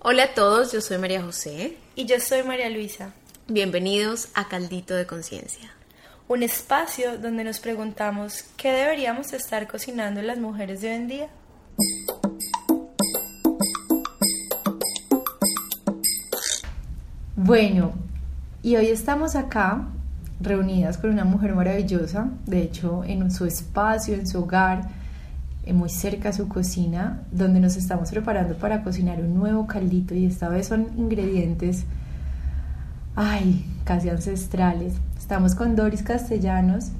Hola a todos, yo soy María José. Y yo soy María Luisa. Bienvenidos a Caldito de Conciencia. Un espacio donde nos preguntamos qué deberíamos estar cocinando las mujeres de hoy en día. Bueno, y hoy estamos acá reunidas con una mujer maravillosa, de hecho en su espacio, en su hogar, muy cerca a su cocina, donde nos estamos preparando para cocinar un nuevo caldito y esta vez son ingredientes, ay, casi ancestrales. Estamos con Doris Castellanos,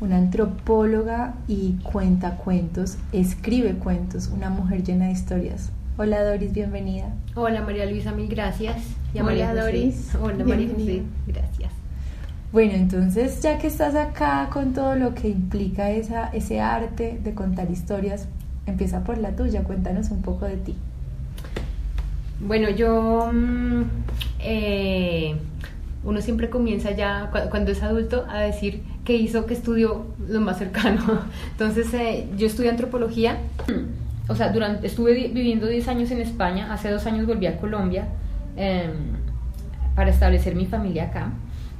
una antropóloga y cuenta cuentos, escribe cuentos, una mujer llena de historias. Hola Doris, bienvenida. Hola María Luisa, mil gracias. Y Hola María Doris. Hola María José, gracias. Bueno, entonces ya que estás acá con todo lo que implica esa, ese arte de contar historias, empieza por la tuya, cuéntanos un poco de ti. Bueno, yo, mm, eh, uno siempre comienza ya cuando es adulto a decir qué hizo, qué estudió lo más cercano. Entonces, eh, yo estudié antropología, o sea, durante, estuve viviendo 10 años en España, hace dos años volví a Colombia em, para establecer mi familia acá.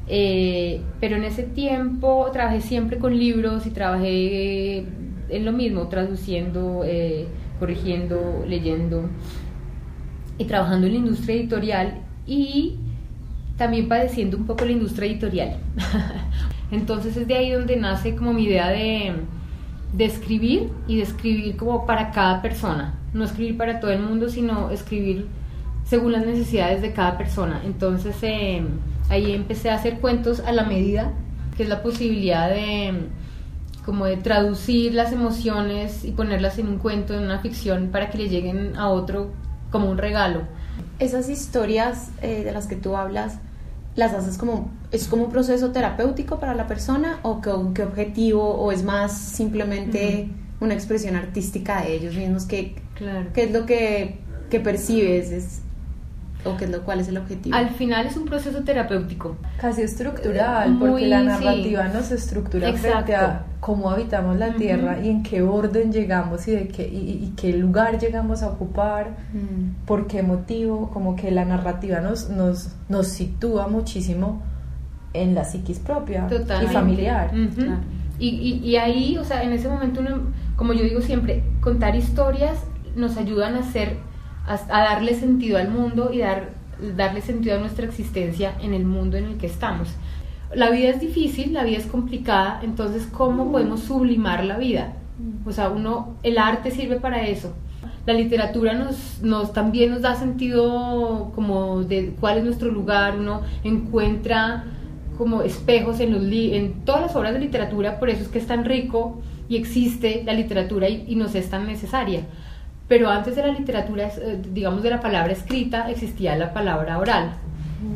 Eh, pero en ese tiempo trabajé siempre con libros y trabajé en lo mismo, traduciendo, eh, corrigiendo, leyendo y trabajando en la industria editorial y también padeciendo un poco la industria editorial. Entonces es de ahí donde nace como mi idea de, de escribir y de escribir como para cada persona, no escribir para todo el mundo, sino escribir según las necesidades de cada persona. Entonces, eh, ahí empecé a hacer cuentos a la medida, que es la posibilidad de como de traducir las emociones y ponerlas en un cuento, en una ficción, para que le lleguen a otro como un regalo. Esas historias eh, de las que tú hablas, ¿las haces como, es como un proceso terapéutico para la persona o con qué objetivo o es más simplemente una expresión artística de ellos mismos? ¿Qué, claro. ¿qué es lo que, que percibes? ¿Es o qué es lo cuál es el objetivo? Al final es un proceso terapéutico. Casi estructural, porque la narrativa nos estructura frente a cómo habitamos la Tierra y en qué orden llegamos y de qué y, qué lugar llegamos a ocupar, mm. por qué motivo, como que la narrativa nos nos nos sitúa muchísimo en la psiquis propia y familiar. y, y, y ahí, o sea, en ese momento uno, como yo digo siempre, contar historias nos ayudan a ser a, darle sentido al mundo y dar, darle sentido a nuestra existencia en el mundo en el que estamos. La vida es difícil, la vida es complicada, entonces ¿cómo podemos sublimar la vida? O sea, uno, el arte sirve para eso. La literatura nos, nos también nos da sentido como de cuál es nuestro lugar, uno encuentra como espejos en, los en todas las obras de literatura, por eso es que es tan rico y existe la literatura y, y nos es tan necesaria. Pero antes de la literatura, eh, digamos de la palabra escrita, existía la palabra oral.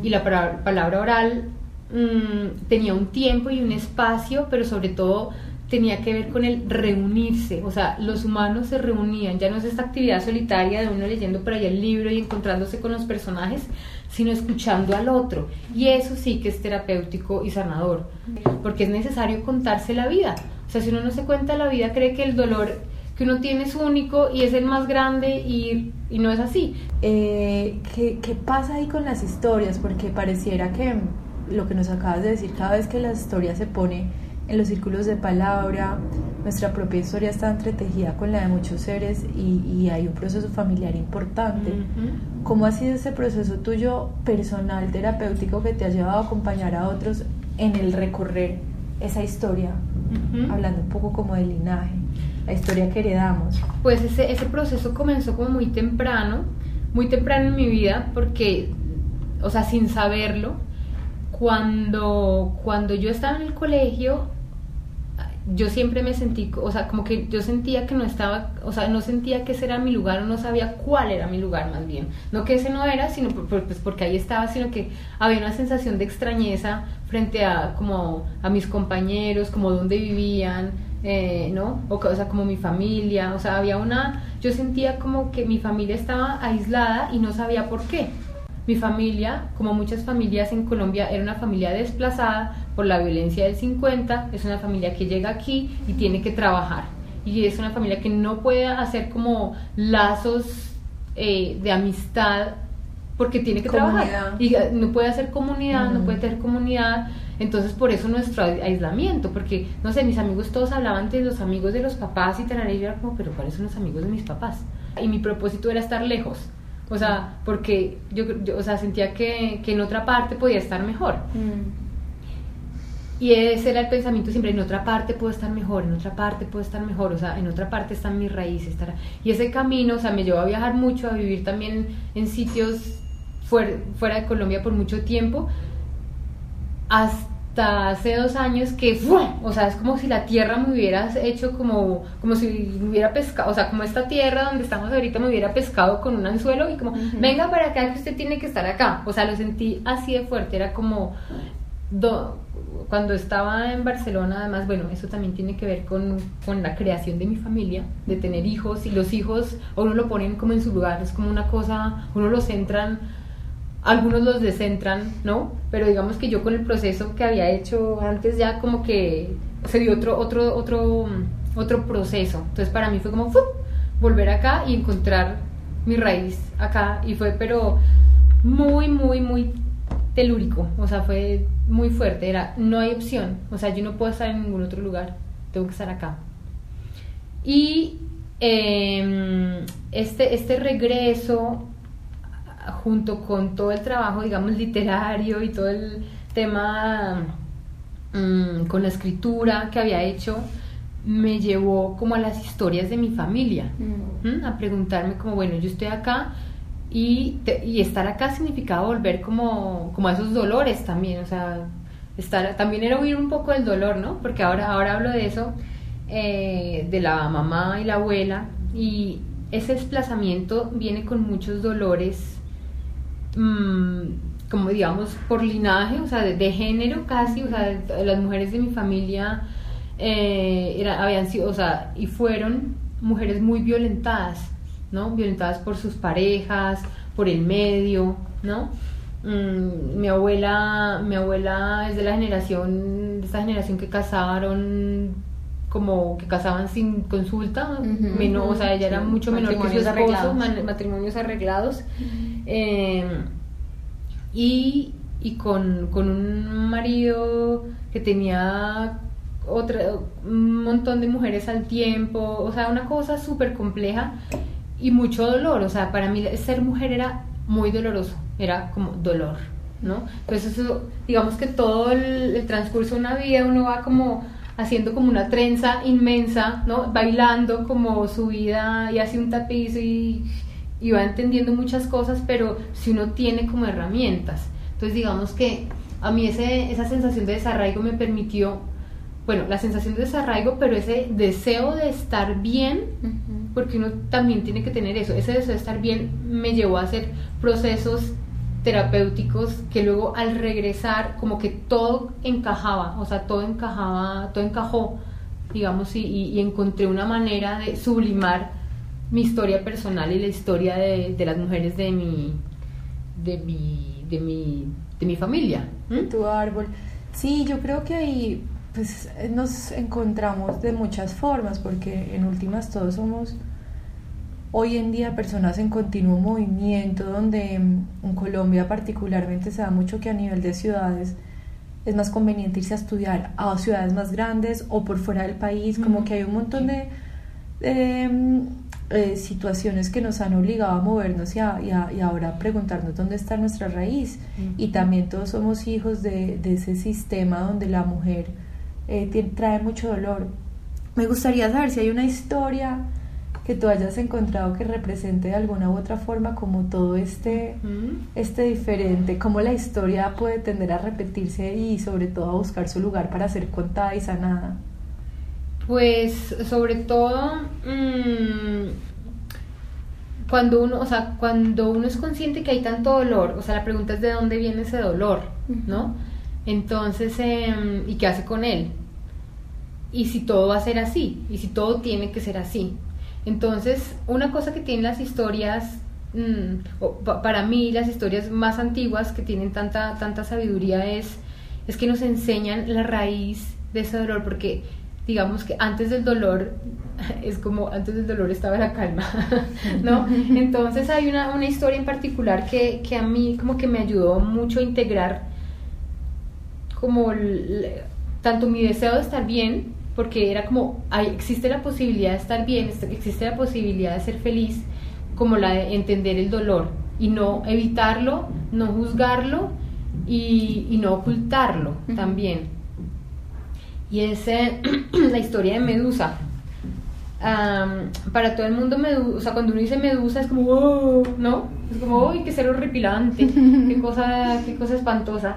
Y la palabra oral mm, tenía un tiempo y un espacio, pero sobre todo tenía que ver con el reunirse, o sea, los humanos se reunían, ya no es esta actividad solitaria de uno leyendo por allá el libro y encontrándose con los personajes, sino escuchando al otro. Y eso sí que es terapéutico y sanador, porque es necesario contarse la vida. O sea, si uno no se cuenta la vida, cree que el dolor que uno tiene es único y es el más grande y, y no es así. Eh, ¿qué, ¿Qué pasa ahí con las historias? Porque pareciera que lo que nos acabas de decir, cada vez que la historia se pone en los círculos de palabra, nuestra propia historia está entretejida con la de muchos seres y, y hay un proceso familiar importante. ¿Cómo ha sido ese proceso tuyo personal, terapéutico, que te ha llevado a acompañar a otros en el recorrer esa historia? Hablando un poco como del linaje la historia que heredamos? Pues ese, ese proceso comenzó como muy temprano, muy temprano en mi vida, porque, o sea, sin saberlo, cuando, cuando yo estaba en el colegio, yo siempre me sentí, o sea, como que yo sentía que no estaba, o sea, no sentía que ese era mi lugar, no sabía cuál era mi lugar más bien. No que ese no era, sino pues porque ahí estaba, sino que había una sensación de extrañeza frente a como a mis compañeros, como dónde vivían, eh, ¿no? O, o, sea, como mi familia, o sea, había una, yo sentía como que mi familia estaba aislada y no sabía por qué. Mi familia, como muchas familias en Colombia, era una familia desplazada por la violencia del 50, es una familia que llega aquí y tiene que trabajar. Y es una familia que no puede hacer como lazos eh, de amistad porque tiene que Comunidad. trabajar y eh, no puede hacer comunidad, no puede tener comunidad. Entonces, por eso nuestro ai- aislamiento, porque, no sé, mis amigos todos hablaban de los amigos de los papás y tal, y yo era como, pero ¿cuáles son los amigos de mis papás? Y mi propósito era estar lejos, o sea, porque yo, yo, o sea, sentía que, que en otra parte podía estar mejor. Y ese era el pensamiento siempre, en otra parte puedo estar mejor, en otra parte puedo estar mejor, o sea, en otra parte están mis raíces. estará- Y ese camino, o sea, me llevó a viajar mucho, a vivir también en sitios fuera, de Colombia por mucho tiempo, hasta hace dos años que, ¡fua! o sea, es como si la tierra me hubiera hecho como, como si me hubiera pescado, o sea, como esta tierra donde estamos ahorita me hubiera pescado con un anzuelo y como, Ujú. venga para acá que usted tiene que estar acá. O sea, lo sentí así de fuerte, era como, do- cuando estaba en Barcelona, además, bueno, eso también tiene que ver con, con la creación de mi familia, de tener hijos, y los hijos uno lo ponen como en su lugar, es como una cosa, uno los centran, algunos los descentran, ¿no? Pero digamos que yo con el proceso que había hecho antes ya como que se dio otro, otro, otro, otro proceso. Entonces para mí fue como ¡fu! volver acá y encontrar mi raíz acá, y fue pero muy, muy, muy telúrico, o sea, fue muy fuerte, era, no hay opción, o sea, yo no puedo estar en ningún otro lugar, tengo que estar acá. Y eh, este, este regreso, junto con todo el trabajo, digamos, literario y todo el tema mm, con la escritura que había hecho, me llevó como a las historias de mi familia. ¿m? a preguntarme como, bueno, yo estoy acá y, te- y estar acá significaba volver como, como a esos dolores también, o sea, estar, también era huir un poco del dolor, ¿no? Porque ahora, ahora hablo de eso, eh, de la mamá y la abuela, y ese desplazamiento viene con muchos dolores, mm, como digamos, por linaje, o sea, de, género casi, o sea, las mujeres de mi familia eh, habían sido, o sea, y fueron mujeres muy violentadas, ¿no? Violentadas por sus parejas, por el medio, ¿no? Mm, mi abuela, mi abuela es de la generación, de esa generación que casaron como que casaban sin consulta, Ujú, menor, o sea, ella era mucho menor que su esposo, matrimonios arreglados. Eh, y, y con, con un marido que tenía otra, un montón de mujeres al tiempo, o sea, una cosa súper compleja y mucho dolor, o sea, para mí ser mujer era muy doloroso, era como dolor, ¿no? Entonces eso, digamos que todo el, el transcurso de una vida uno va como haciendo como una trenza inmensa, ¿no? Bailando como su vida y hace un tapiz y, y va entendiendo muchas cosas, pero si uno tiene como herramientas. Entonces digamos que a mí ese, esa sensación de desarraigo me permitió, bueno, la sensación de desarraigo, pero ese deseo de estar bien, porque uno también tiene que tener eso, ese deseo de estar bien me llevó a hacer procesos terapéuticos que luego al regresar como que todo encajaba, o sea, todo encajaba, todo encajó, digamos, y, y- encontré una manera de sublimar mi historia personal y la historia de, de las mujeres de mi, de mi, de mi, de mi familia. tu árbol. Sí, yo creo que ahí pues nos encontramos de muchas formas porque en últimas todos somos hoy en día personas en continuo movimiento donde mm, en Colombia particularmente se da mucho que a nivel de ciudades es más conveniente irse a estudiar a ciudades más grandes o por fuera del país, como que hay un montón de, de, mm, eh, situaciones que nos han obligado a movernos y, a- y a- y ahora preguntarnos dónde está nuestra raíz. Y también todos somos hijos de, de ese sistema donde la mujer eh, trae mucho dolor. Me gustaría saber si hay una historia que tú hayas encontrado que represente de alguna u otra forma como todo este, ¿m? este diferente, cómo la historia puede tender a repetirse y sobre todo a buscar su lugar para ser contada y sanada. Pues sobre todo mm, cuando uno, o sea, cuando uno es consciente que hay tanto dolor, o sea, la pregunta es de dónde viene ese dolor, ¿no? Entonces, em, ¿y qué hace con él? Y si todo va a ser así, y si todo tiene que ser así. Entonces, una cosa que tienen las historias, mm, o pa- para mí las historias más antiguas que tienen tanta, tanta sabiduría es, es que nos enseñan la raíz de ese dolor, porque digamos que antes del dolor es como antes del dolor estaba la calma, ¿no? Entonces hay una, una historia en particular que, que, a mí como que me ayudó mucho a integrar como tanto mi deseo de estar bien, porque era como, hay, existe la posibilidad de estar bien, existe la posibilidad de ser feliz, como la de entender el dolor y no evitarlo, no juzgarlo y, y no ocultarlo también. Y es la historia de Medusa para todo el mundo, Medusa, cuando uno dice Medusa es como, oh", ¿no? Es como, uy, qué ser horripilante, qué cosa, qué cosa espantosa.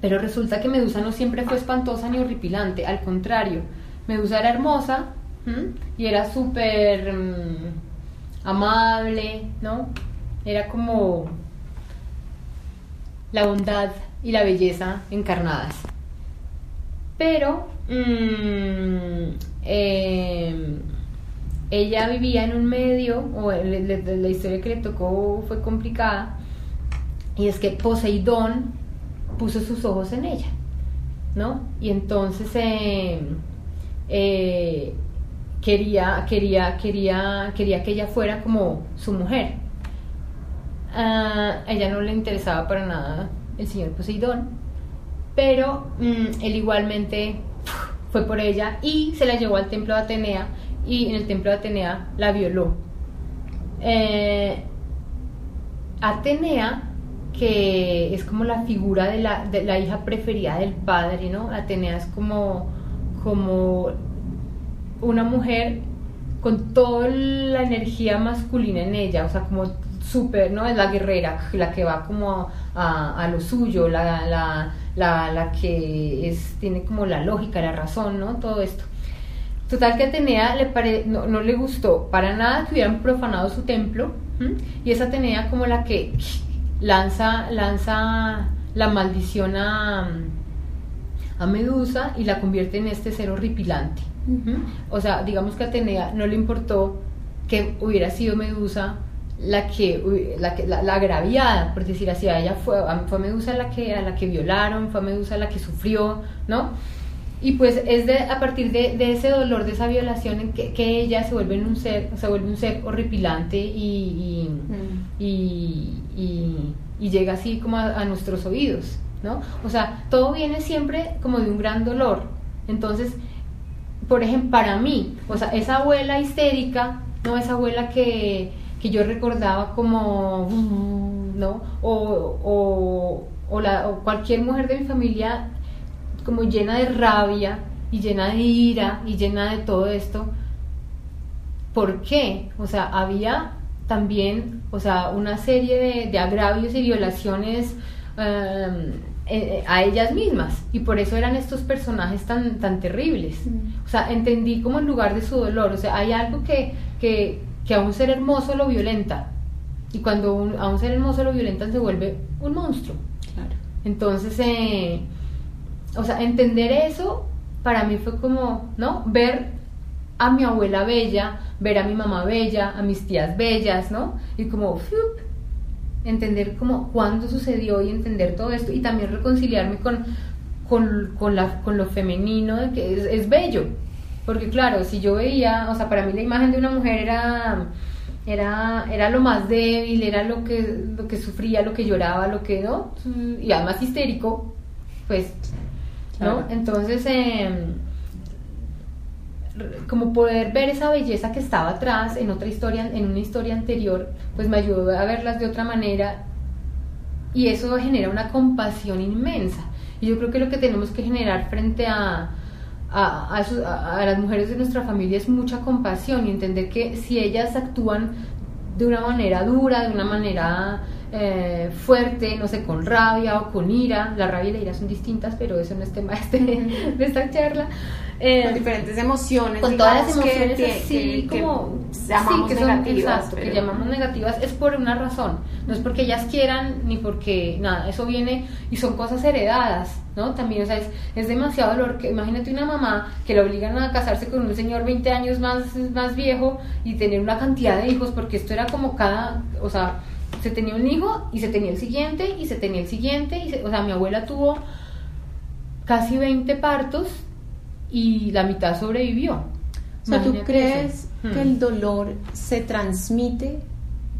Pero resulta que Medusa no siempre fue espantosa ni horripilante, al contrario, Medusa era hermosa y era súper mm, amable, ¿no? Era como la bondad y la belleza encarnadas. Pero mmm, eh, ella vivía en un medio, o la historia que le tocó fue complicada, y es que Poseidón puso sus ojos en ella, ¿no? Y entonces eh, eh, quería, quería, quería, quería que ella fuera como su mujer. a ella no le interesaba para nada el señor Poseidón, pero mm, él igualmente fue por ella y se la llevó al templo de Atenea y en el templo de Atenea la violó. Eh, Atenea, que es como la figura de la, de la, hija preferida del padre, ¿no? Atenea es como, como una mujer con toda la energía masculina en ella, o sea, como súper, ¿no? Es la guerrera, la que va como a, a lo suyo, la, la la, que es, tiene como la lógica, la razón, ¿no? Todo esto. Total que Atenea le pare, no, no, le gustó para nada que hubieran profanado su templo y es Atenea como la que lanza, lanza la maldición a, a Medusa y la convierte en este ser horripilante. O sea, digamos que a Atenea no le importó que hubiera sido Medusa la que, la, que, la, agraviada, por decir así, a ella fue, fue Medusa la que, a la que violaron, fue Medusa la que sufrió, ¿no? Y pues es de, a partir de, de ese dolor, de esa violación, en que, que, ella se vuelve un ser, se vuelve un ser horripilante y, y, mm. y, y llega así como a, nuestros oídos, ¿no? O sea, todo viene siempre como de un gran dolor. Entonces, por ejemplo, para mí, o sea, esa abuela histérica, ¿no? Esa abuela que, que yo recordaba como, ¿no? O, o, la, o cualquier mujer de mi familia como llena de rabia y llena de ira y llena de todo esto. ¿Por qué? O sea, había también, o sea, una serie de, de agravios y violaciones em, eh, a ellas mismas y por eso eran estos personajes tan, tan terribles. Mm. O sea, entendí como en lugar de su dolor, o sea, hay algo que, que, que a un ser hermoso lo violenta. Y cuando a un ser hermoso lo violentan se vuelve un monstruo. Claro. Entonces, eh, o sea, entender eso para mí fue como, ¿no? Ver a mi abuela bella, ver a mi mamá bella, a mis tías bellas, ¿no? Y como, entender como cuándo sucedió y entender todo esto y también reconciliarme con, con, con, la, con lo femenino, de que es, es bello, porque claro, si yo veía, o sea, para mí la imagen de una mujer era, era, era lo más débil, era lo que, lo que sufría, lo que lloraba, lo que, ¿no? Y además histérico, pues, ¿no? Entonces, em, como poder ver esa belleza que estaba atrás en otra historia, en una historia anterior, pues me ayudó a verlas de otra manera y eso genera una compasión inmensa. Y yo creo que lo que tenemos que generar frente a, a, a, las mujeres de nuestra familia es mucha compasión y entender que si ellas actúan de una manera dura, de una manera eh, fuerte, no sé, con rabia o con ira, la rabia y la ira son distintas, pero eso no es tema este, de esta charla, eh, con diferentes emociones. Con todas las emociones que, así como llamamos que negativas. que llamamos negativas es por una razón. No es porque ellas quieran ni porque nada, eso viene y son cosas heredadas, ¿no? También, o sea, es, es demasiado dolor. Que, imagínate una mamá que la obligan a casarse con un señor 20 años más, más viejo y tener una cantidad de hijos, porque esto era como cada, o sea, se tenía un hijo y se tenía el siguiente y se tenía el siguiente. Y o sea, mi abuela tuvo casi 20 partos y la mitad sobrevivió. O sea, ¿tú crees eso. que Hmm. el dolor se transmite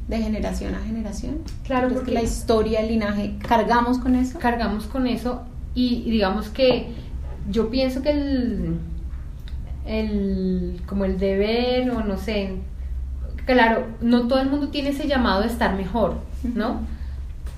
de generación a generación? Claro, ¿Crees porque- que la historia, el linaje, cargamos con eso? cargamos con eso y, y digamos que yo pienso que el, el como el deber o no sé claro no todo el mundo tiene ese llamado de estar mejor no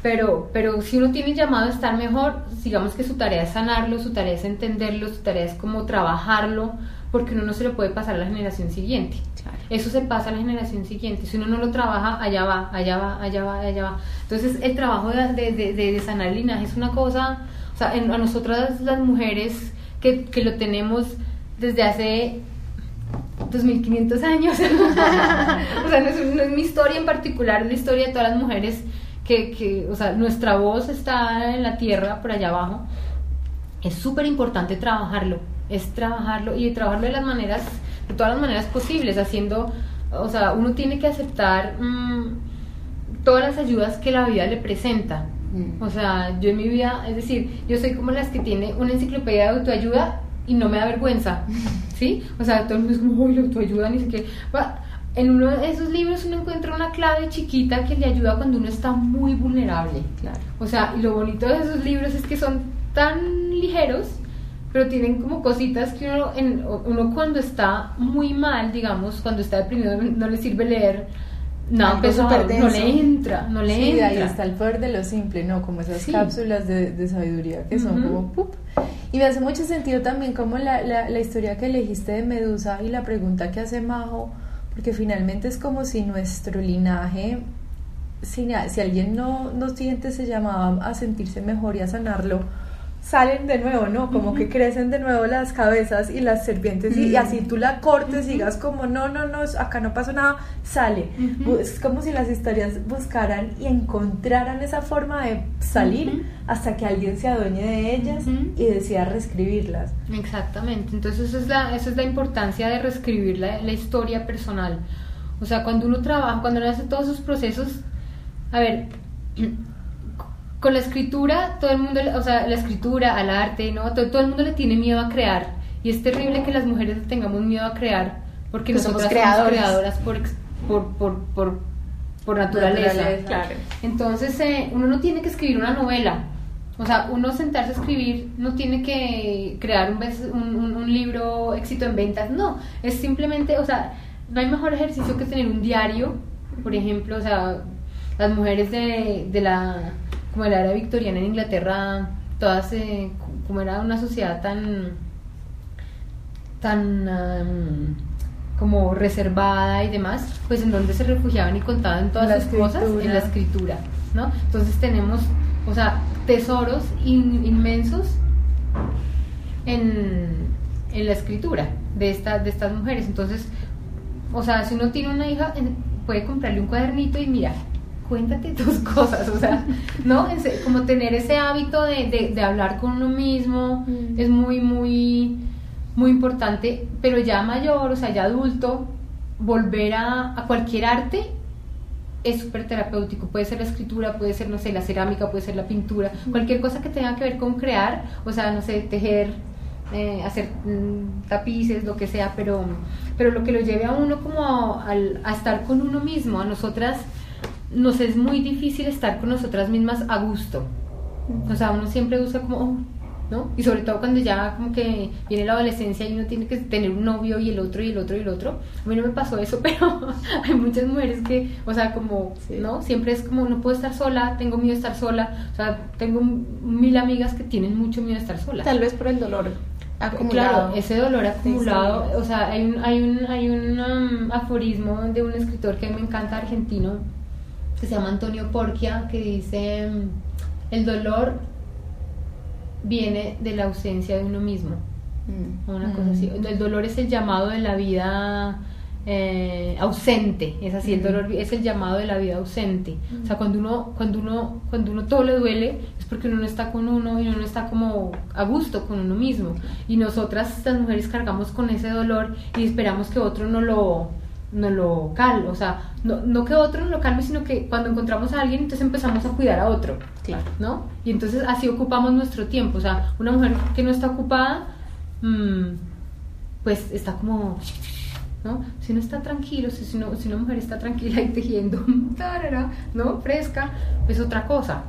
pero pero si uno tiene llamado de estar mejor digamos que su tarea es sanarlo su tarea es entenderlo su tarea es como trabajarlo porque uno no se lo puede pasar a la generación siguiente Claro. eso se pasa a la generación siguiente. Si uno no lo trabaja, allá va, allá va, allá va, allá va. Entonces, el trabajo de, de, de- de sanar el linaje es una cosa, o sea, en- a nosotras las mujeres que, que lo tenemos desde hace 2500 años, o sea, no es, no es mi historia en particular, es la historia de todas las mujeres que, que, o sea, nuestra voz está en la tierra, por allá abajo es súper importante trabajarlo, es trabajarlo y trabajarlo de las maneras, de todas las maneras posibles, haciendo, o sea, uno tiene que aceptar mm, todas las ayudas que la vida le presenta. Mm. O sea, yo en mi vida, es decir, yo soy como las que tiene una enciclopedia de autoayuda y no me da vergüenza, ¿sí? O sea, todo el mundo es como, uy, la autoayuda, ni siquiera... En uno de esos libros uno encuentra una clave chiquita que le ayuda cuando uno está muy vulnerable. Claro. O sea, y lo bonito de esos libros es que son tan ligeros, pero tienen como cositas que uno, en- uno cuando está muy mal, digamos, cuando está deprimido, no le sirve leer Algo pesado, súper no le entra, no le Sí, entra. ahí está el poder de lo simple, ¿no? Como esas Sí. cápsulas de, de sabiduría que son como ¡pup! Y me hace mucho sentido también como la, la, la historia que elegiste de Medusa y la pregunta que hace Majo, porque finalmente es como si nuestro linaje, si, si alguien no, no siente ese llamado a sentirse mejor y a sanarlo, salen de nuevo, ¿no? Como que crecen de nuevo las cabezas y las serpientes y, y así tú la cortes y digas como no, no, no, acá no pasó nada, sale. Es como si las historias buscaran y encontraran esa forma de salir hasta que alguien se adueñe de ellas y decida reescribirlas. Exactamente, entonces esa es la, esa es la importancia de reescribir la, la historia personal. O sea, cuando uno trabaja, cuando uno hace todos sus procesos, a ver, con la escritura, todo el mundo, o sea, la escritura, al arte, ¿no? Todo, todo el mundo le tiene miedo a crear. Y es terrible que las mujeres le tengamos miedo a crear, porque Pues somos nosotras somos creadoras. creadoras por, por, por, por, por naturaleza. Naturaleza. Claro. Entonces, eh, uno no tiene que escribir una novela. O sea, uno sentarse a escribir no tiene que crear un, un- un libro éxito en ventas. No, es simplemente, o sea, no hay mejor ejercicio que tener un diario, por ejemplo, o sea, las mujeres de, de la, como la era victoriana en Inglaterra, todas, eh, como era una sociedad tan, tan am, como reservada y demás, pues en donde se refugiaban y contaban todas La sus cosas en la escritura. ¿no? Entonces tenemos, o sea, tesoros in- inmensos en, en la escritura de, esta, de estas mujeres. Entonces, o sea, si uno tiene una hija, puede comprarle un cuadernito y mira, cuéntate tus cosas, o sea, ¿no? En se- Como tener ese hábito de, de- de hablar con uno mismo Mm. es muy, muy, muy importante, pero ya mayor, o sea, ya adulto, volver a, a cualquier arte es súper terapéutico. Puede ser la escritura, puede ser, no sé, la cerámica, puede ser la pintura, cualquier cosa que tenga que ver con crear, o sea, no sé, tejer, eh, hacer mm, tapices, lo que sea, pero, pero lo que lo lleve a uno como a estar con uno mismo, a nosotras nos es muy difícil estar con nosotras mismas a gusto. O sea, uno siempre busca como, oh, ¿no? Y sobre todo cuando ya como que viene la adolescencia y uno tiene que tener un novio y el otro y el otro y el otro. A mí no me pasó eso, pero hay muchas mujeres que, o sea, como, Sí. ¿no? Siempre es como, no puedo estar sola, tengo miedo de estar sola. O sea, tengo mil amigas que tienen mucho miedo de estar sola. Tal vez por el dolor acumulado. Claro, ese dolor acumulado, Sí, sí. o sea, hay un, hay un, hay un um, aforismo de un escritor que me encanta argentino, que se llama Antonio Porquia, que dice, mm, el dolor viene de la ausencia de uno mismo, Mm. una cosa así. El dolor es el llamado de la vida eh, ausente, es así, el dolor es el llamado de la vida ausente. O sea, cuando uno, cuando uno, cuando uno todo le duele, es porque uno no está con uno y uno no está como a gusto con uno mismo. Y nosotras, las mujeres, cargamos con ese dolor y esperamos que otro no lo no lo o sea, no, no que otro no lo calme, sino que cuando encontramos a alguien, entonces empezamos a cuidar a otro. Claro. ¿no? Y entonces así ocupamos nuestro tiempo. O sea, una mujer que no está ocupada, mm, pues está como, ¿no? Si uno está tranquilo, si, si, uno- si una mujer está tranquila y tejiendo, ¿no? Fresca, es otra cosa.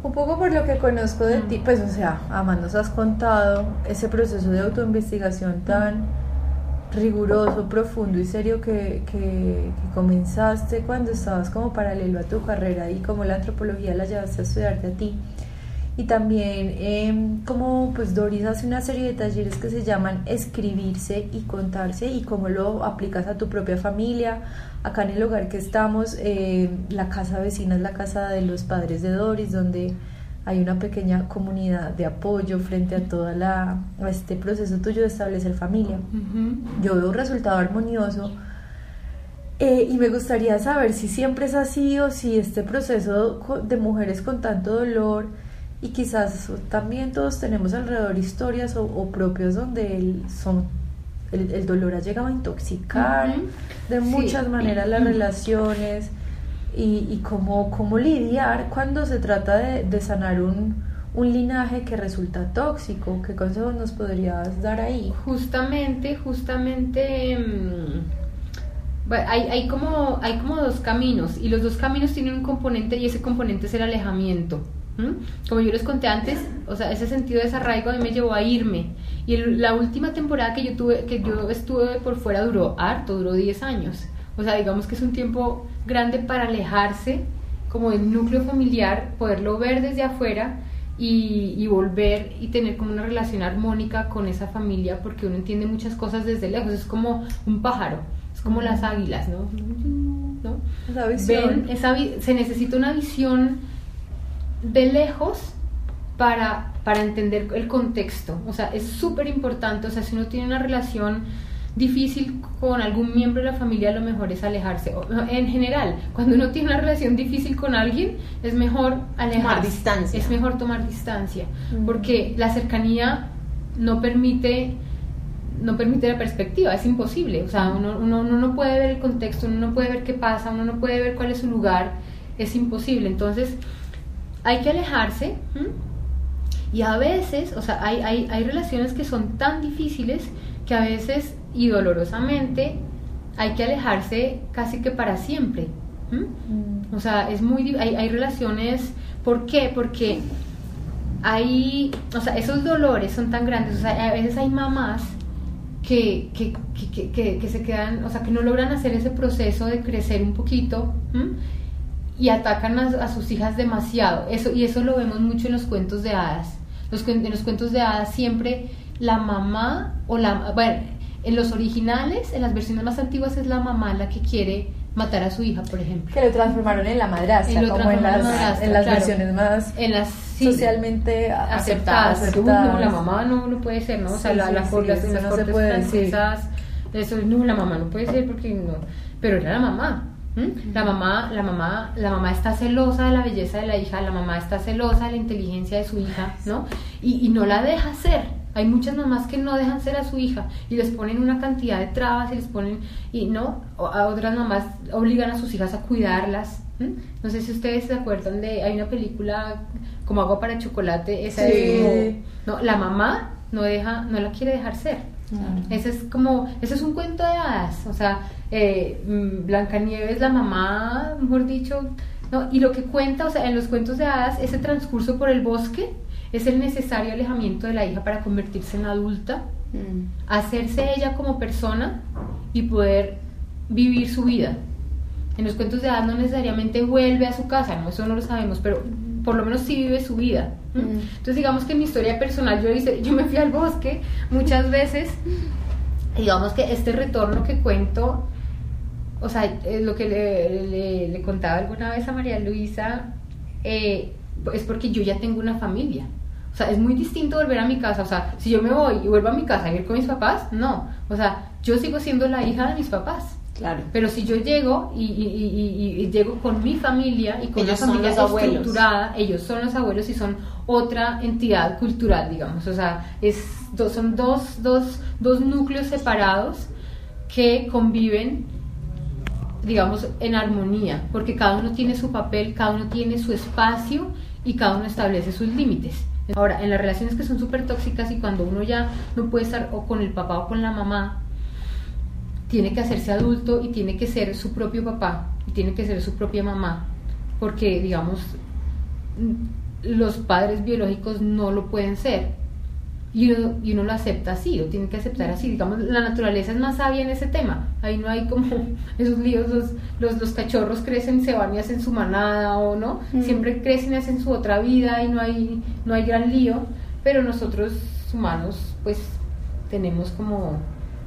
Un poco por lo que conozco de ti, pues o sea, Ama, nos has contado ese proceso de autoinvestigación tan riguroso, profundo y serio que, que, comenzaste cuando estabas como paralelo a tu carrera y como la antropología la llevaste a estudiarte a ti. Y también em, como pues Doris hace una serie de talleres que se llaman escribirse y contarse y cómo lo aplicas a tu propia familia. Acá en el hogar que estamos, eh, la casa vecina es la casa de los padres de Doris, donde hay una pequeña comunidad de apoyo frente a toda la a este proceso tuyo de establecer familia. Yo veo un resultado armonioso eh, y me gustaría saber si siempre es así o si este proceso de mujeres con tanto dolor y quizás también todos tenemos alrededor historias o, o propios donde el, son, el, el dolor ha llegado a intoxicar de Sí. muchas maneras las relaciones y, y cómo, cómo lidiar cuando se trata de, de sanar un, un linaje que resulta tóxico. ¿Qué consejos nos podrías dar ahí? Justamente, justamente mm, bueno, hay, hay, como, hay como dos caminos y los dos caminos tienen un componente y ese componente es el alejamiento. ¿m? Como yo les conté antes, o sea, ese sentido de desarraigo a mí me llevó a irme. Y el- la última temporada que yo tuve, que yo estuve por fuera duró harto, duró 10 años. O sea, digamos que es un tiempo grande para alejarse como del núcleo familiar, poderlo ver desde afuera y, y volver y tener como una relación armónica con esa familia porque uno entiende muchas cosas desde lejos, es como un pájaro, es como las águilas, ¿no? ¿No? Esa visión. Ven, esa vi- se necesita una visión de lejos para, para entender el contexto. O sea, es súper importante. O sea, si uno tiene una relación difícil con algún miembro de la familia, lo mejor es alejarse. O- En general, cuando uno tiene una relación difícil con alguien, es mejor alejarse. distancia. Es mejor tomar distancia. Mm. Porque la cercanía no permite no permite la perspectiva, es imposible. O sea, uno, uno, uno no puede ver el contexto, uno no puede ver qué pasa, uno no puede ver cuál es su lugar, es imposible. Entonces, hay que alejarse. ¿m? Y a veces, o sea, hay, hay, hay relaciones que son tan difíciles que a veces y dolorosamente hay que alejarse casi que para siempre. Mm. O sea, es muy, hay, hay relaciones, ¿por qué? Porque hay, o sea, esos dolores son tan grandes, o sea, a veces hay mamás que, que, que, que- se quedan, o sea, que no logran hacer ese proceso de crecer un poquito y atacan a, a sus hijas demasiado. Eso, y eso lo vemos mucho en los cuentos de hadas. Los, en los cuentos de hadas siempre la mamá o la, bueno, en los originales, en las versiones más antiguas es la mamá la que quiere matar a su hija, por ejemplo. Que lo transformaron en la madrastra, lo como en las, en madrastra, en las claro. versiones más En las sí, socialmente aceptadas. no, la mamá no, no puede ser, ¿no? O sea, Sí, la, sí, sí, las, las no se cortes puede decir. francesas, eso, no, la mamá no puede ser porque no. Pero era la mamá. La mamá, la mamá, la mamá está celosa de la belleza de la hija, la mamá está celosa de la inteligencia de su hija, ¿no? Y, y no la deja ser. Hay muchas mamás que no dejan ser a su hija y les ponen una cantidad de trabas y les ponen, y no, a otras mamás obligan a sus hijas a cuidarlas. No sé si ustedes se acuerdan de, hay una película como agua para chocolate, esa Sí. como, no, la mamá no deja, no la quiere dejar ser. Ese es como, ese es un cuento de hadas, o sea, eh, mm, Blancanieves, la mamá, mejor dicho, no, y lo que cuenta, o sea, en los cuentos de hadas, ese transcurso por el bosque es el necesario alejamiento de la hija para convertirse en adulta, Mm. hacerse ella como persona y poder vivir su vida. En los cuentos de hadas no necesariamente vuelve a su casa, no, eso no lo sabemos, pero por lo menos sí vive su vida. Mm. Entonces digamos que en mi historia personal yo hice, yo me fui al bosque muchas veces, digamos que este retorno que cuento, o sea, es lo que le, le- le contaba alguna vez a María Luisa, eh, es porque yo ya tengo una familia. O sea, es muy distinto volver a mi casa. O sea, si yo me voy y vuelvo a mi casa a vivir con mis papás, no. O sea, yo sigo siendo la hija de mis papás. Claro. Pero si yo llego y, y- y- y- y llego con mi familia y con Ellos una familia estructurada, ellos son los abuelos y son otra entidad cultural, digamos. O sea, es, son dos, dos, dos núcleos separados que conviven, digamos, en armonía, porque cada uno tiene su papel, cada uno tiene su espacio y cada uno establece sus límites. Ahora, en las relaciones que son súper tóxicas y cuando uno ya no puede estar o con el papá o con la mamá, tiene que hacerse adulto y tiene que ser su propio papá y tiene que ser su propia mamá, porque digamos, los padres biológicos no lo pueden ser y uno, y uno lo acepta así, lo tiene que aceptar así. Digamos, la naturaleza es más sabia en ese tema. Ahí no hay como esos líos, los, los, los cachorros crecen, se van y hacen su manada o no. Siempre crecen y hacen su otra vida y no hay, no hay gran lío. Pero nosotros humanos, pues, tenemos como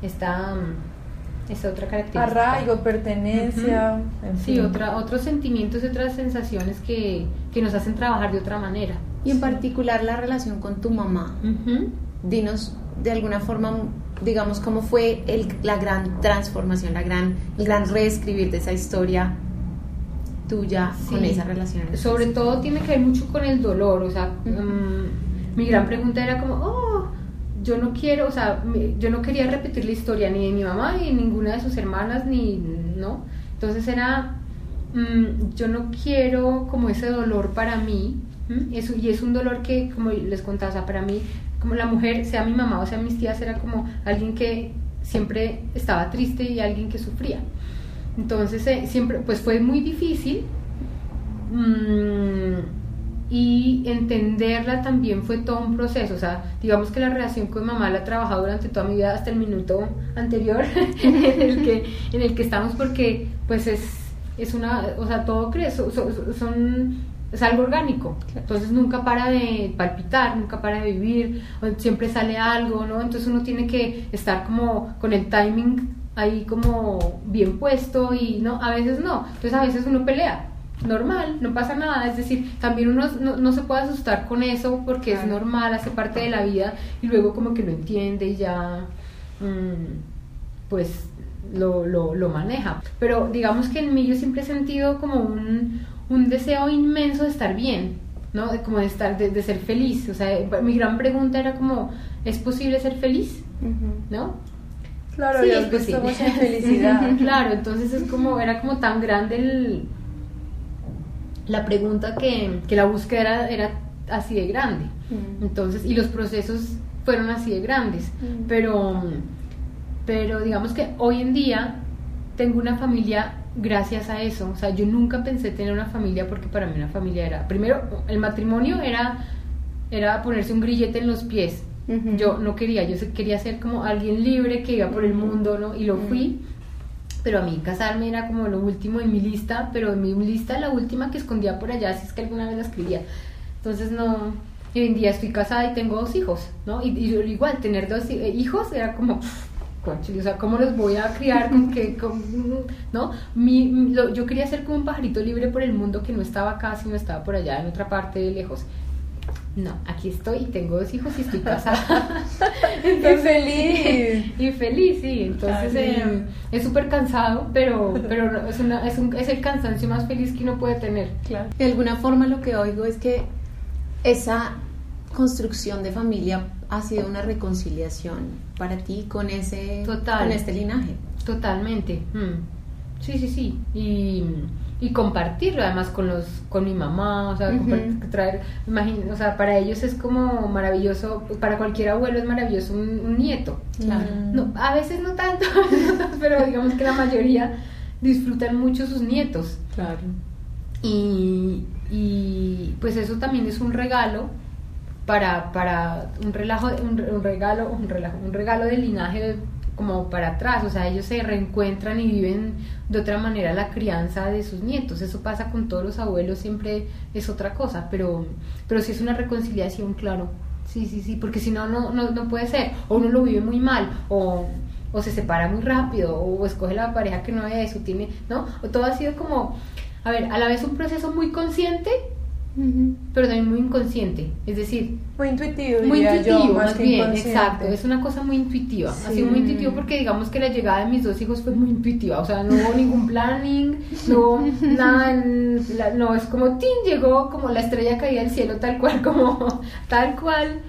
esta, esta otra característica. Arraigo, pertenencia. en Sí, fin. otra, otros sentimientos y otras sensaciones que, que nos hacen trabajar de otra manera. Y en particular la relación con tu mamá. Ujú. Dinos de alguna forma, digamos, cómo fue el- la gran transformación, la gran, el gran reescribir de esa historia tuya con Sí. esa relación. Sobre todo tiene que ver mucho con el dolor, o sea, mm, mi gran pregunta era como, oh, yo no quiero, o sea, yo no quería repetir la historia ni de mi mamá ni de ninguna de sus hermanas, ni, ¿no? Entonces era, mm, yo no quiero como ese dolor para mí, y es un dolor que, como les contaba, para mí, como la mujer, sea mi mamá o sea mis tías, era como alguien que siempre estaba triste y alguien que sufría. Entonces, eh, siempre, pues fue muy difícil. mm, y entenderla también fue todo un proceso. O sea, digamos que la relación con mamá la he trabajado durante toda mi vida hasta el minuto anterior en, el que, en el que estamos, porque pues es, es una, o sea, todo crece, so- so- son, es algo orgánico. Entonces nunca para de palpitar, nunca para de vivir, siempre sale algo, ¿no? Entonces uno tiene que estar como con el timing ahí como bien puesto y no, a veces no. Entonces a veces uno pelea. Normal, no pasa nada, es decir, también uno no, no se puede asustar con eso porque es normal, hace parte de la vida y luego como que lo entiende y ya mm, pues lo, lo, lo maneja. Pero digamos que en mí yo siempre he sentido como un, un deseo inmenso de estar bien, ¿no? De- Como de estar, de, de ser feliz. O sea, mi gran pregunta era como, ¿es posible ser feliz? ¿No? Claro, Sí, Dios, es pues posible. estamos en felicidad. claro, entonces es como, era como tan grande el, la pregunta que, que la búsqueda era, era así de grande. Mm. Entonces, y los procesos fueron así de grandes. Mm. Pero, pero digamos que hoy en día tengo una familia gracias a eso. O sea, yo nunca pensé tener una familia porque para mí una familia era, primero, el matrimonio era, era ponerse un grillete en los pies. Ujú. Yo no quería, yo quería ser como alguien libre que iba por el mundo, ¿no? Y lo fui. Pero a mí casarme era como lo último en mi lista, pero en mi lista la última que escondía por allá, si es que alguna vez la escribía. Entonces no, y hoy en día estoy casada y tengo dos hijos, ¿no? Y, y igual, tener dos eh, hijos era como, o sea, ¿cómo los voy a criar? ¿Con qué? con- ¿No? Mi, lo- yo quería ser como un pajarito libre por el mundo que no estaba acá, sino estaba por allá, en otra parte, lejos. No, aquí estoy y tengo dos hijos y estoy casada. ¡Qué feliz! y feliz, sí. Entonces eh, es súper cansado, pero, pero no- es, una, es, un- es el cansancio más feliz que uno puede tener. Claro. De alguna forma lo que oigo es que esa construcción de familia ha sido una reconciliación para ti con ese Total. con este linaje. Totalmente. mm. Sí, sí, sí. Y, y compartirlo además con los con mi mamá, o sea, traer, o sea, para ellos es como maravilloso, para cualquier abuelo es maravilloso un, un nieto. Claro. No, a veces no tanto, pero digamos que la mayoría disfrutan mucho sus nietos. Claro. Y, y, pues eso también es un regalo para, para un, relajo, un, un regalo, un, relajo, un regalo de linaje como para atrás, o sea, ellos se reencuentran y viven de otra manera la crianza de sus nietos. Eso pasa con todos los abuelos, siempre es otra cosa, pero, pero sí es una reconciliación, claro. Sí, sí, sí, porque si no, no, no, no puede ser. O uno lo vive muy mal, o, o se separa muy rápido, o escoge la pareja que no es, o tiene, ¿no? O todo ha sido como, a ver, a la vez un proceso muy consciente, pero también muy inconsciente. Es decir, Muy intuitivo, muy diría yo, intuitivo, más bien, exacto. Es una cosa muy intuitiva. Ha Sí. sido muy intuitivo porque digamos que la llegada de mis dos hijos fue muy intuitiva. O sea, no hubo ningún planning, no hubo nada. no, es como, ¡tin! Llegó como la estrella caída del cielo, tal cual, como tal cual,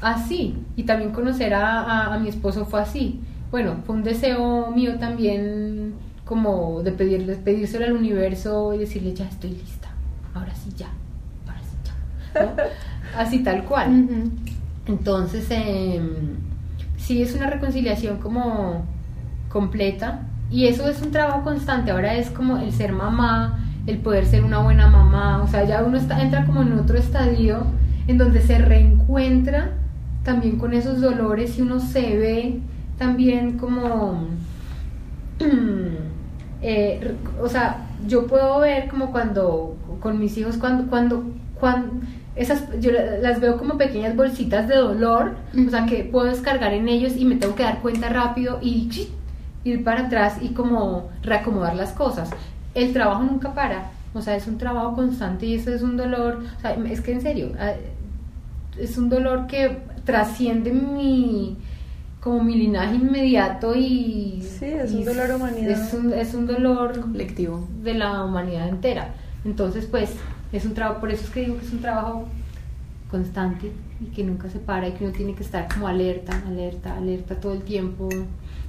así. Y también conocer a, a- a mi esposo fue así. Bueno, fue un deseo mío también como de pedirle, pedírselo al universo y decirle, ya estoy lista. Ahora sí, ya. Así tal cual. Entonces, em, sí es una reconciliación como completa y eso es un trabajo constante. Ahora es como el ser mamá, el poder ser una buena mamá, o sea, ya uno está, entra como en otro estadio en donde se reencuentra también con esos dolores y uno se ve también como... Eh, o sea, yo puedo ver como cuando con mis hijos, cuando, cuando, cuando esas, yo las veo como pequeñas bolsitas de dolor, o sea, que puedo descargar en ellos y me tengo que dar cuenta rápido y ir para atrás y como reacomodar las cosas. El trabajo nunca para, o sea, es un trabajo constante y eso es un dolor, o sea, es que en serio, ah, es un dolor que trasciende mi como mi linaje inmediato y sí es un dolor humanidad. es un, es un dolor colectivo. de la humanidad entera. Entonces pues es un trabajo por eso es que digo que es un trabajo constante y que nunca se para y que uno tiene que estar como alerta alerta alerta todo el tiempo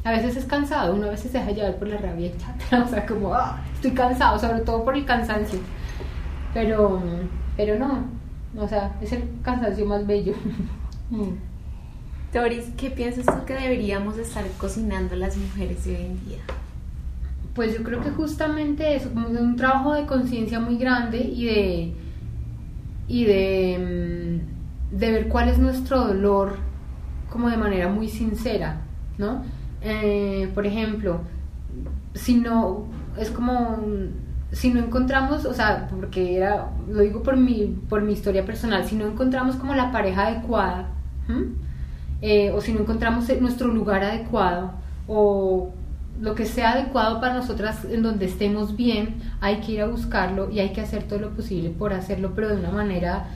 a veces es cansado uno a veces se deja llevar por la rabia o sea como ah, estoy cansado sobre todo por el cansancio pero pero no o sea es el cansancio más bello Mm. Doris, ¿qué piensas tú que deberíamos estar cocinando las mujeres de hoy en día? Pues yo creo que justamente eso, como un trabajo de conciencia muy grande y de y de, mm, de ver cuál es nuestro dolor como de manera muy sincera, ¿no? Eh, por ejemplo, si no, es como si no encontramos, o sea, porque era, lo digo por mi, por mi historia personal, si no encontramos como la pareja adecuada, eh, o si no encontramos nuestro lugar adecuado o lo que sea adecuado para nosotras en donde estemos bien, hay que ir a buscarlo y hay que hacer todo lo posible por hacerlo, pero de una manera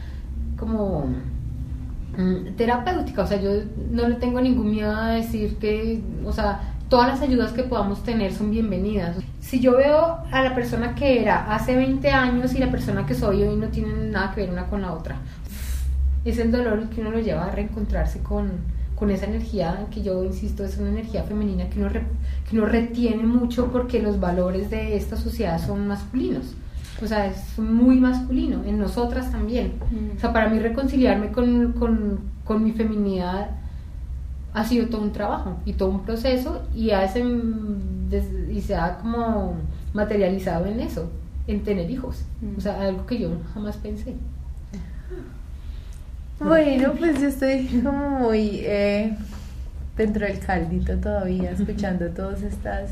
como mm, terapéutica. O sea, yo no le tengo ningún miedo a decir que, o sea, todas las ayudas que podamos tener son bienvenidas. Si yo veo a la persona que era hace 20 años y la persona que soy hoy no tienen nada que ver una con la otra es el dolor que uno lo lleva a reencontrarse con, con esa energía que yo insisto es una energía femenina que uno, que uno retiene mucho porque los valores de esta sociedad son masculinos. O sea, es muy masculino, en nosotras también. Mm. O sea, para mí reconciliarme con, con, con, mi feminidad ha sido todo un trabajo y todo un proceso y, ese, y se ha como materializado en eso, en tener hijos. O sea, algo que yo jamás pensé. Bueno, pues yo estoy como muy eh, dentro del caldito todavía, escuchando todas estas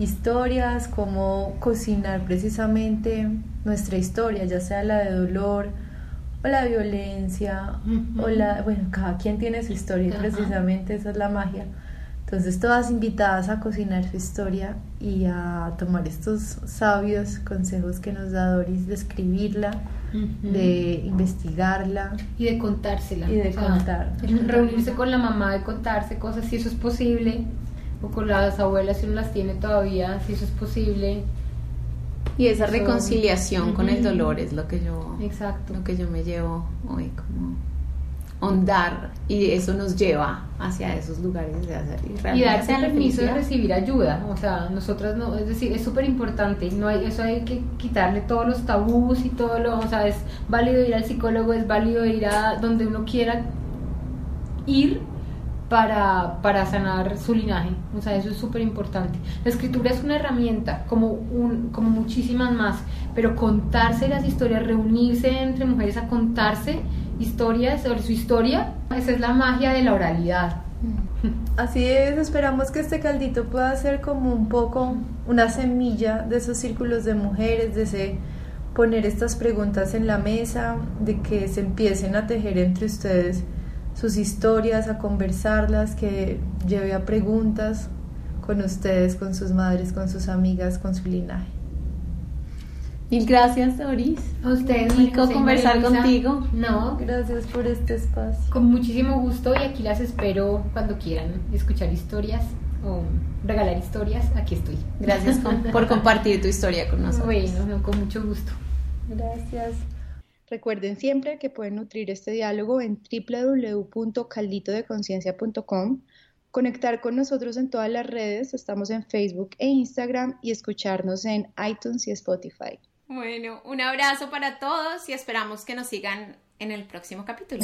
historias, cómo cocinar precisamente nuestra historia, ya sea la de dolor o la violencia, o la, bueno, cada quien tiene su historia y precisamente esa es la magia. Entonces todas invitadas a cocinar su historia y a tomar estos sabios consejos que nos da Doris de escribirla, de investigarla y de contársela. Y de contar. Reunirse con la mamá, de contarse cosas si eso es posible, o con las abuelas si uno las tiene todavía, si eso es posible. Y esa reconciliación con el dolor es lo que yo Exacto. lo que yo me llevo hoy como ondar y eso nos lleva hacia esos lugares de hacer y, y darse el permiso de recibir ayuda. O sea nosotras no es decir es súper importante no hay eso hay que quitarle todos los tabús y todo lo o sea es válido ir al psicólogo es válido ir a donde uno quiera ir para, para sanar su linaje. O sea eso es súper importante la escritura es una herramienta como un como muchísimas más pero contarse las historias reunirse entre mujeres a contarse historias sobre su historia. Esa es la magia de la oralidad. Así es, esperamos que este caldito pueda ser como un poco una semilla de esos círculos de mujeres, de ese poner estas preguntas en la mesa, de que se empiecen a tejer entre ustedes sus historias, a conversarlas, que lleve a preguntas con ustedes, con sus madres, con sus amigas, con su linaje. Mil gracias, Doris. A ustedes. Rico conversar contigo. No, gracias por este espacio. Con muchísimo gusto y aquí las espero cuando quieran escuchar historias o regalar historias. Aquí estoy. Gracias por compartir tu historia con nosotros. Bueno, con mucho gusto. Gracias. Recuerden siempre que pueden nutrir este diálogo en www.calditodeconciencia.com, conectar con nosotros en todas las redes, estamos en Facebook e Instagram y escucharnos en iTunes y Spotify. Bueno, un abrazo para todos y esperamos que nos sigan en el próximo capítulo.